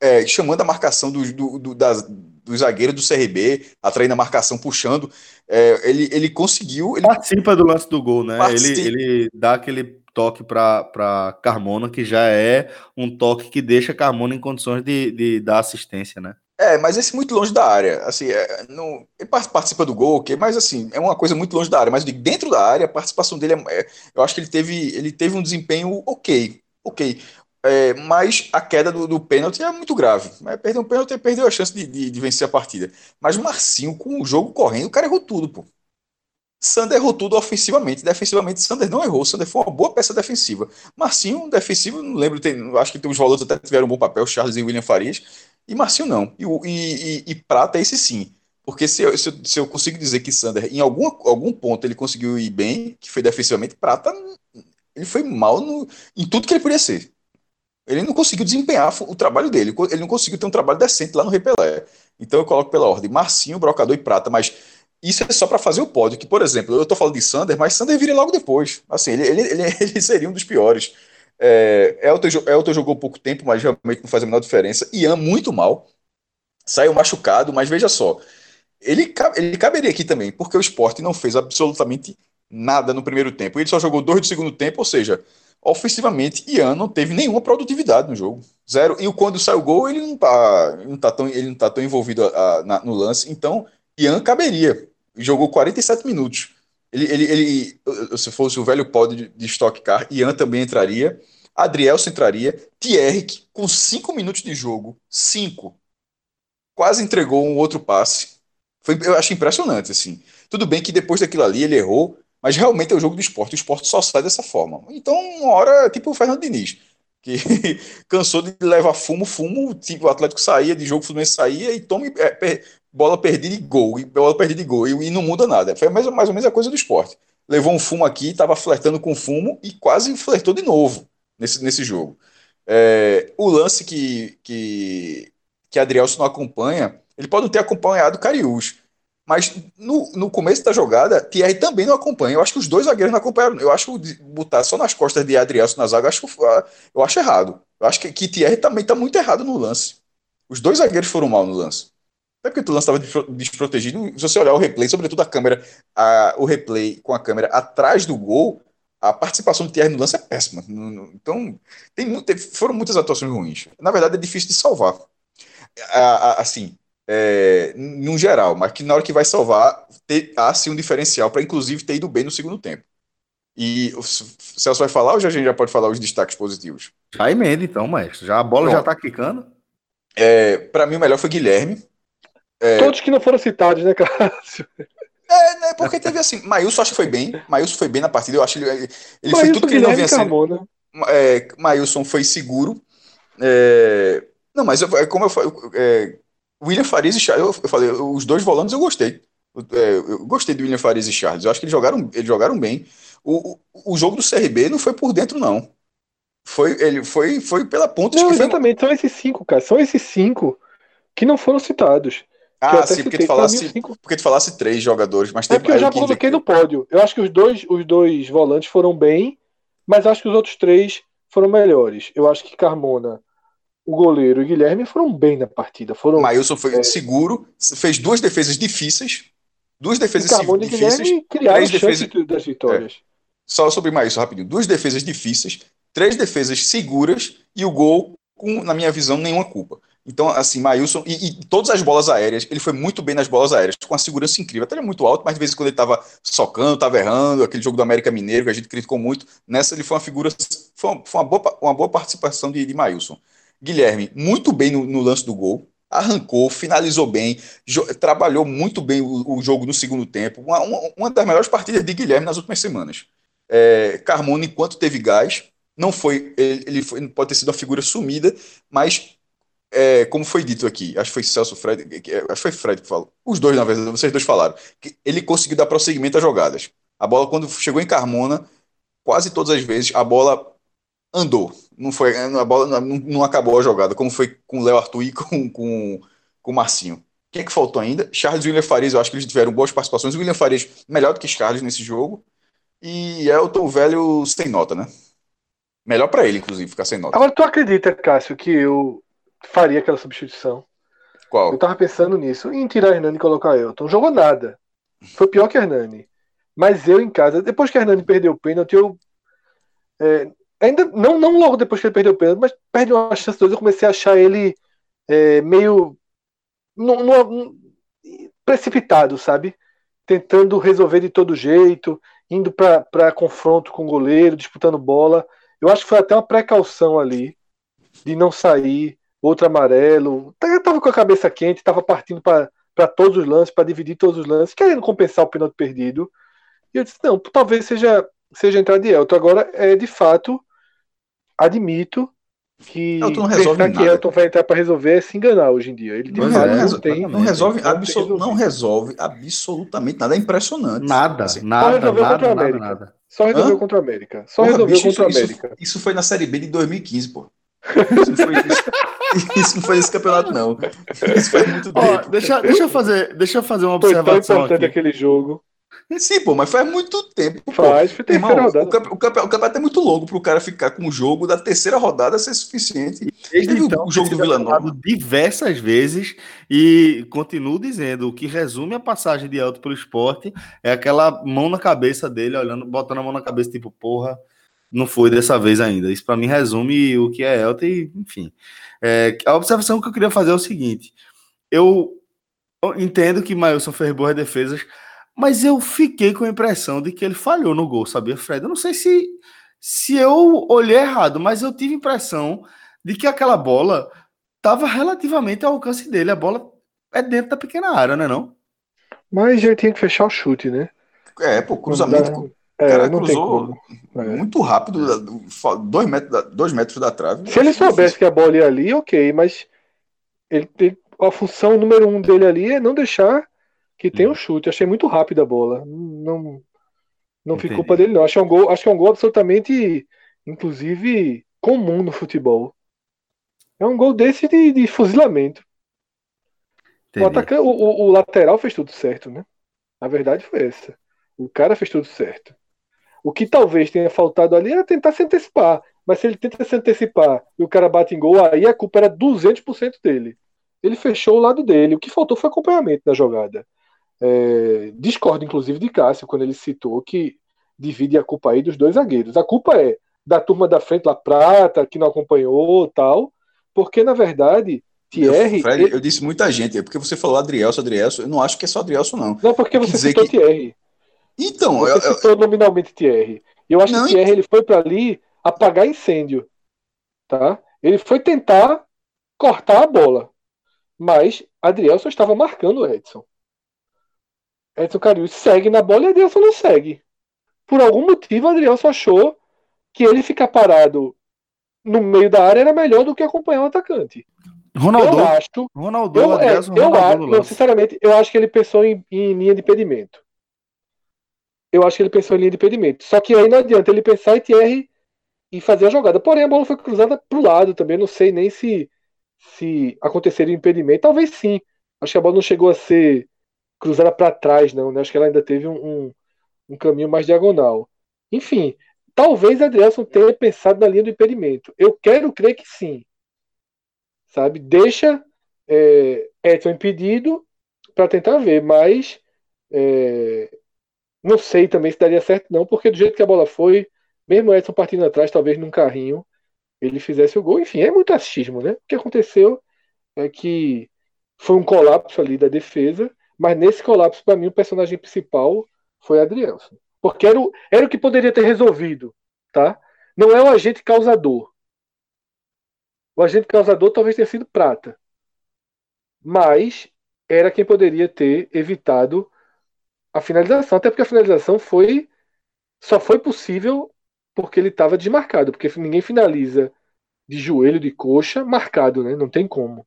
É, chamando a marcação do, do, do, das, do zagueiro do CRB, atraindo a marcação, puxando. É, ele, ele conseguiu. Ele participa do lance do gol, né? Ele, ele dá aquele toque para Carmona, que já é um toque que deixa Carmona em condições de, de dar assistência, né? É, mas esse muito longe da área. Assim, é, não, ele participa do gol, okay, mas assim, é uma coisa muito longe da área. Mas dentro da área, a participação dele é, é, eu acho que ele teve, ele teve um desempenho ok. Ok. É, mas a queda do, do pênalti é muito grave. Mas perdeu um pênalti perdeu a chance de, de, de, vencer a partida. Mas Marcinho, com o jogo correndo, o cara errou tudo, pô. Sander errou tudo ofensivamente. Defensivamente, Sander não errou. Sander foi uma boa peça defensiva. Marcinho, defensivo, não lembro, tem, acho que tem os valores até tiveram um bom papel, Charles e William Farias. E Marcinho não. E, e, e, Prata, esse sim. Porque se eu, se, eu, se eu, consigo dizer que Sander, em algum, algum ponto, ele conseguiu ir bem, que foi defensivamente, Prata, ele foi mal no, em tudo que ele podia ser. Ele não conseguiu desempenhar o trabalho dele. Ele não conseguiu ter um trabalho decente lá no Repelé. Então eu coloco pela ordem Marcinho, Brocador e Prata. Mas isso é só para fazer o pódio. Que, por exemplo, eu estou falando de Sander, mas Sander viria logo depois. Assim, ele, ele, ele, ele seria um dos piores. É, Elton, Elton jogou pouco tempo, mas realmente não faz a menor diferença. Ian, muito mal. Saiu machucado, mas veja só. Ele, ele caberia aqui também, porque o esporte não fez absolutamente nada no primeiro tempo. Ele só jogou dois do segundo tempo, ou seja, ofensivamente, Ian não teve nenhuma produtividade no jogo. Zero. E quando sai o gol, ele não tá, ele não tá, tão, ele não tá tão envolvido a, a, na, no lance. Então, Ian caberia. Jogou 47 minutos. Ele, ele, ele, se fosse o velho pódio de, Stock Car, Ian também entraria. Adrielson entraria. Thierry, com 5 minutos de jogo, 5, quase entregou um outro passe. Foi, eu acho impressionante, assim. Tudo bem que depois daquilo ali ele errou, mas realmente é o jogo do esporte. O esporte só sai dessa forma. Então, uma hora, tipo o Fernando Diniz, que cansou de levar fumo, fumo, tipo, o Atlético saía de jogo, o Fluminense saía e tome é, bola perdida e gol, e bola perdida e gol, e, e, não muda nada. Foi mais, mais ou menos a coisa do esporte. Levou um fumo aqui, estava flertando com fumo e quase flertou de novo nesse, nesse jogo. É, o lance que, que, que Adrielson não acompanha, ele pode não ter acompanhado Cariús, mas no, no começo da jogada, Thierry também não acompanha. Eu acho que os dois zagueiros não acompanharam. Eu acho que botar só nas costas de Adrielson na zaga, eu acho, eu acho errado. Eu acho que, que Thierry também está muito errado no lance. Os dois zagueiros foram mal no lance. Até porque o lance estava desprotegido. Se você olhar o replay, sobretudo a câmera, a, o replay com a câmera atrás do gol, a participação do Thierry no lance é péssima. Então, tem, foram muitas atuações ruins. Na verdade, é difícil de salvar. Assim, é, no geral, mas que na hora que vai salvar, ter, há sim um diferencial para inclusive ter ido bem no segundo tempo. E o Celso vai falar ou já a gente já pode falar os destaques positivos? Já emenda então, maestro. Já a bola Pronto. já tá quicando? É, para mim o melhor foi Guilherme. É... Todos que não foram citados, né, Cássio? É, né, porque teve assim, Maílson acho que foi bem, Maílson foi bem na partida, eu acho que ele, ele foi tudo que ele não vinha sendo. Né? É, Maílson foi seguro. É, não, mas eu, é como eu falei, é, William Farias e Charles, eu, falei, os dois volantes eu gostei. Eu, é, eu gostei do William Farias e Charles. Eu acho que eles jogaram, eles jogaram bem. O, o, o jogo do CRB não foi por dentro, não. Foi, ele foi, foi pela ponta. Não, exatamente, foi... são esses cinco, cara. São esses cinco que não foram citados. Ah, sim, porque tu, falasse, cinco... porque tu falasse três jogadores, mas tem É porque eu já coloquei no pódio. Eu acho que os dois, os dois volantes foram bem, mas acho que os outros três foram melhores. Eu acho que Carmona o goleiro e o Guilherme foram bem na partida. Foram, Maílson foi é, seguro, fez duas defesas difíceis, duas defesas Carmona difíceis, e Guilherme criaram defesas das vitórias. É. Só sobre Maílson, rapidinho. Duas defesas difíceis, três defesas seguras e o gol com, na minha visão, nenhuma culpa. Então, assim, Maílson, e, e, todas as bolas aéreas, ele foi muito bem nas bolas aéreas, com uma segurança incrível. Até ele é muito alto, mas de vez em quando ele estava socando, estava errando, aquele jogo do América Mineiro que a gente criticou muito. Nessa ele foi uma figura, foi uma, foi uma boa, uma boa participação de, de. Guilherme, muito bem no, no lance do gol, arrancou, finalizou bem, trabalhou muito bem o, o, jogo no segundo tempo. Uma, uma, uma, das melhores partidas de Guilherme nas últimas semanas. É, Carmona, enquanto teve gás, não foi, ele, ele foi, pode ter sido uma figura sumida, mas é, como foi dito aqui, acho que foi Celso Fred, acho que foi Fred que falou, os dois, na verdade, vocês dois falaram, que ele conseguiu dar prosseguimento às jogadas. A bola, quando chegou em Carmona, quase todas as vezes, a bola andou. Não foi, a bola não, não acabou a jogada, como foi com o Léo Arthur e com, com, com o Marcinho. Quem é que faltou ainda? Charles e William Farias, eu acho que eles tiveram boas participações. O William Farias melhor do que Charles nesse jogo. E Elton Velho sem nota, né? Melhor para ele, inclusive, ficar sem nota. Agora, tu acredita, Cássio, que eu faria aquela substituição? Qual? Eu tava pensando nisso, em tirar Hernani e colocar Elton. Jogou nada. Foi pior que Hernani. Mas eu em casa, depois que Hernani perdeu o pênalti, eu é, Ainda não, não logo depois que ele perdeu o pênalti, mas perde uma chance de eu comecei a achar ele é, meio no, no, precipitado, sabe? Tentando resolver de todo jeito, indo para confronto com o goleiro, disputando bola. Eu acho que foi até uma precaução ali. de não sair, outro amarelo. Tava com a cabeça quente, tava partindo para todos os lances, para dividir todos os lances, querendo compensar o pênalti perdido. E eu disse, não, talvez seja, seja entrar de Elton. Agora, é de fato, admito que Elton não resolve pensar que nada. Elton vai entrar para resolver é se enganar hoje em dia. Ele de fato é, não tem. Não resolve, Não tem absolu- não resolve absolutamente nada. É impressionante. Nada, Assim, nada, resolveu nada, contra a nada, América. nada. Só resolveu Hã? contra o América. Só porra, resolveu bicho, contra América. isso, isso foi na Série B de 2015, pô. Isso não foi, isso, isso não foi nesse campeonato, não. Isso faz muito Ó, tempo. deixa, deixa, eu fazer, deixa eu fazer uma Foi tão observação importante aqui. aquele jogo. Sim, pô, mas faz muito tempo. Pô. Faz, foi terceira Irmão, rodada. o, campe- o, campe- o campeonato é muito longo pro cara ficar com o jogo da terceira rodada ser suficiente. Desde Teve o- então, o jogo do Vila Nova. diversas vezes e continuo dizendo, o que resume a passagem de Elton pelo esporte é aquela mão na cabeça dele, olhando, botando a mão na cabeça, tipo, porra, não foi dessa vez ainda. Isso para mim resume o que é Elton e, enfim. É, a observação que eu queria fazer é o seguinte, eu eu entendo que Mailson fez boas defesas, mas eu fiquei com a impressão de que ele falhou no gol, sabia, Fred? Eu não sei se, se eu olhei errado, mas eu tive a impressão de que aquela bola estava relativamente ao alcance dele. A bola é dentro da pequena área, né? Não? Mas ele tinha que fechar o chute, né? É, pô, cruzamento. Não o dá- cara é, não tem cruzou como. É. muito rápido, fa- dois metros da, dois metros da trave. Se ele soubesse que a bola ia ali, ok, mas ele, ele- a função número um dele ali é não deixar que tenha um chute. Achei muito rápida a bola. Não, não fica culpa dele, não. Acho que, é um gol, acho que é um gol absolutamente, inclusive, comum no futebol. É um gol desse de, de fuzilamento. O, atacante, o, o- o lateral fez tudo certo, né? A verdade foi essa. O cara fez tudo certo. O que talvez tenha faltado ali era tentar se antecipar. Mas se ele tenta se antecipar e o cara bate em gol, aí a culpa era 200% dele. Ele fechou o lado dele. O que faltou foi acompanhamento da jogada. É, discordo, inclusive, de Cássio, quando ele citou que divide a culpa aí dos dois zagueiros. A culpa é da turma da frente, lá Prata, que não acompanhou tal. Porque, na verdade, Thierry. Fred, ele- eu disse muita gente, é porque você falou Adrielso, Adrielso, eu não acho que é só Adrielso, não. Não, porque Quer você citou que- Thierry. Então, Você eu- eu- citou nominalmente Thierry. Eu acho Não, que Thierry ele foi para ali apagar incêndio. Tá? Ele foi tentar cortar a bola. Mas Adrielson estava marcando o Edson. Edson Carius segue na bola e Adrielson não segue. Por algum motivo, Adrielson achou que ele ficar parado no meio da área era melhor do que acompanhar o atacante. Ronaldo, Eu acho Ronaldo, eu, é, Adrielson, eu Ronaldo acho, não, sinceramente, eu acho que ele pensou em, em linha de impedimento. Eu acho que ele pensou em linha de impedimento. Só que aí não adianta ele pensar em Thierry e fazer a jogada. Porém, a bola foi cruzada pro lado também. Não sei nem se, se aconteceria impedimento. Talvez sim. Acho que a bola não chegou a ser cruzada para trás, não. Né? Acho que ela ainda teve um, um, um caminho mais diagonal. Enfim, talvez Adrielson tenha pensado na linha do impedimento. Eu quero crer que sim. Sabe? Deixa é, Edson impedido para tentar ver, mas é, não sei também se daria certo, não, porque do jeito que a bola foi, mesmo Edson partindo atrás, talvez num carrinho, ele fizesse o gol. Enfim, é muito achismo, né? O que aconteceu é que foi um colapso ali da defesa, mas nesse colapso, para mim, o personagem principal foi Adrielson. Porque era o, era o que poderia ter resolvido, tá? Não é o agente causador. O agente causador talvez tenha sido Prata. Mas era quem poderia ter evitado a finalização, até porque a finalização foi só foi possível porque ele estava desmarcado, porque ninguém finaliza de joelho, de coxa, marcado, né? Não tem como.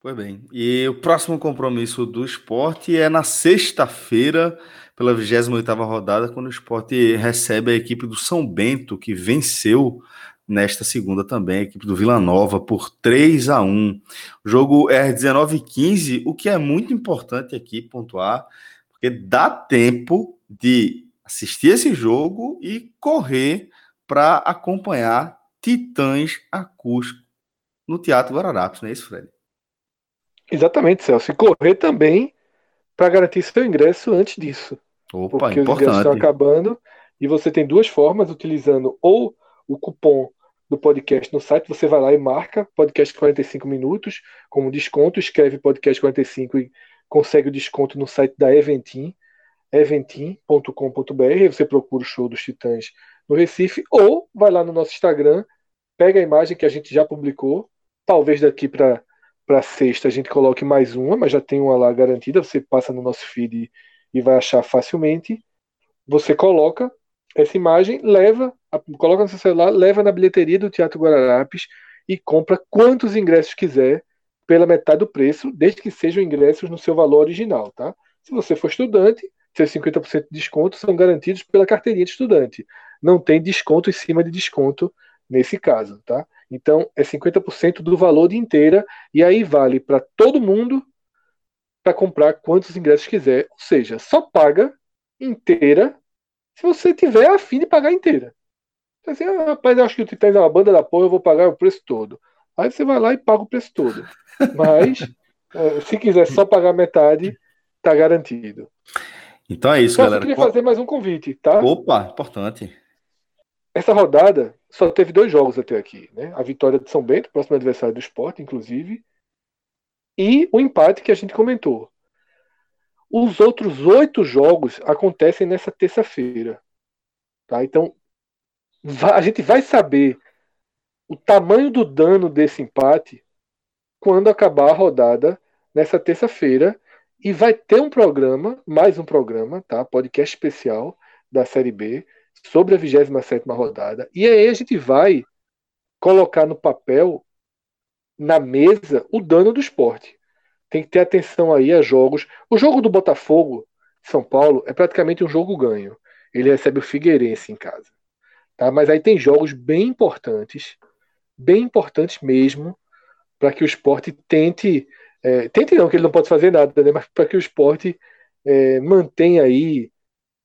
Foi bem. E o próximo compromisso do esporte é na sexta-feira, pela 28ª rodada, quando o esporte recebe a equipe do São Bento, que venceu nesta segunda também, a equipe do Vila Nova, por 3 a 1 O jogo é às 19h15, o que é muito importante aqui pontuar, porque dá tempo de assistir esse jogo e correr para acompanhar Titãs Acústico no Teatro Guararapes, não é isso, Fred? Exatamente, Celso. E correr também para garantir seu ingresso antes disso. Opa, porque os ingressos estão importante. acabando e você tem duas formas, utilizando ou o cupom do podcast no site, você vai lá e marca podcast 45 minutos como desconto, escreve podcast 45 e consegue o desconto no site da Eventim, eventim.com.br, você procura o show dos Titãs no Recife, ou vai lá no nosso Instagram, pega a imagem que a gente já publicou, talvez daqui para para sexta a gente coloque mais uma, mas já tem uma lá garantida, você passa no nosso feed e vai achar facilmente. Você coloca essa imagem, leva, coloca no seu celular, leva na bilheteria do Teatro Guararapes e compra quantos ingressos quiser pela metade do preço, desde que sejam ingressos no seu valor original, tá? Se você for estudante, seus 50% de desconto são garantidos pela carteirinha de estudante. Não tem desconto em cima de desconto nesse caso, tá? Então é 50% do valor de inteira e aí vale para todo mundo para comprar quantos ingressos quiser, ou seja, só paga inteira se você tiver a fim de pagar inteira. Então, assim, ah, rapaz, acho que o Titãs é uma banda da porra, eu vou pagar o preço todo. Aí você vai lá e paga o preço todo. Mas é, se quiser só pagar metade, tá garantido. Então é isso, galera. Eu queria fazer mais um convite, tá? Opa, importante. Essa rodada só teve dois jogos até aqui, né? A vitória de São Bento, próximo adversário do esporte, inclusive, e o empate que a gente comentou. Os outros oito jogos acontecem nessa terça-feira. Tá? Então, a gente vai saber o tamanho do dano desse empate quando acabar a rodada nessa terça-feira. E vai ter um programa, mais um programa, tá? podcast especial da Série B, sobre a 27 rodada. E aí a gente vai colocar no papel, na mesa, o dano do esporte. Tem que ter atenção aí a jogos. O jogo do Botafogo, São Paulo, é praticamente um jogo ganho. Ele recebe o Figueirense em casa. Tá? Mas aí tem jogos bem importantes, bem importantes mesmo, para que o esporte tente. É, tente não, que ele não pode fazer nada, né? mas para que o esporte é, mantenha aí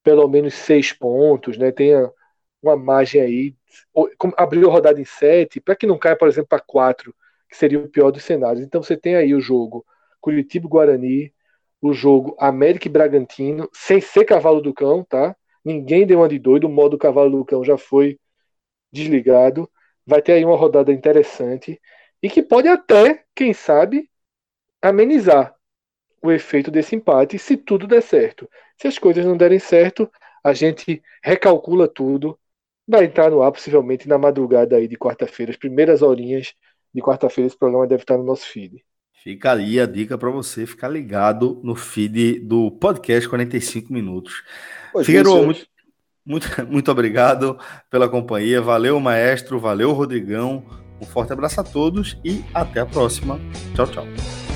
pelo menos seis pontos, né? Tenha uma margem aí. Abriu a rodada em sete, para que não caia, por exemplo, para quatro, que seria o pior dos cenários. Então você tem aí o jogo Curitiba Guarani, o jogo América e Bragantino, sem ser cavalo do cão, tá? Ninguém deu uma de doido, o modo cavalo do cão já foi desligado. Vai ter aí uma rodada interessante e que pode até, quem sabe, amenizar o efeito desse empate se tudo der certo. Se as coisas não derem certo, a gente recalcula tudo. Vai entrar no ar possivelmente na madrugada aí de quarta-feira, as primeiras horinhas de quarta-feira esse programa deve estar no nosso feed. Fica ali a dica para você ficar ligado no feed do podcast 45 minutos. Figueiredo, muito, muito, muito obrigado pela companhia. Valeu, maestro. Valeu, Rodrigão. Um forte abraço a todos e até a próxima. Tchau, tchau.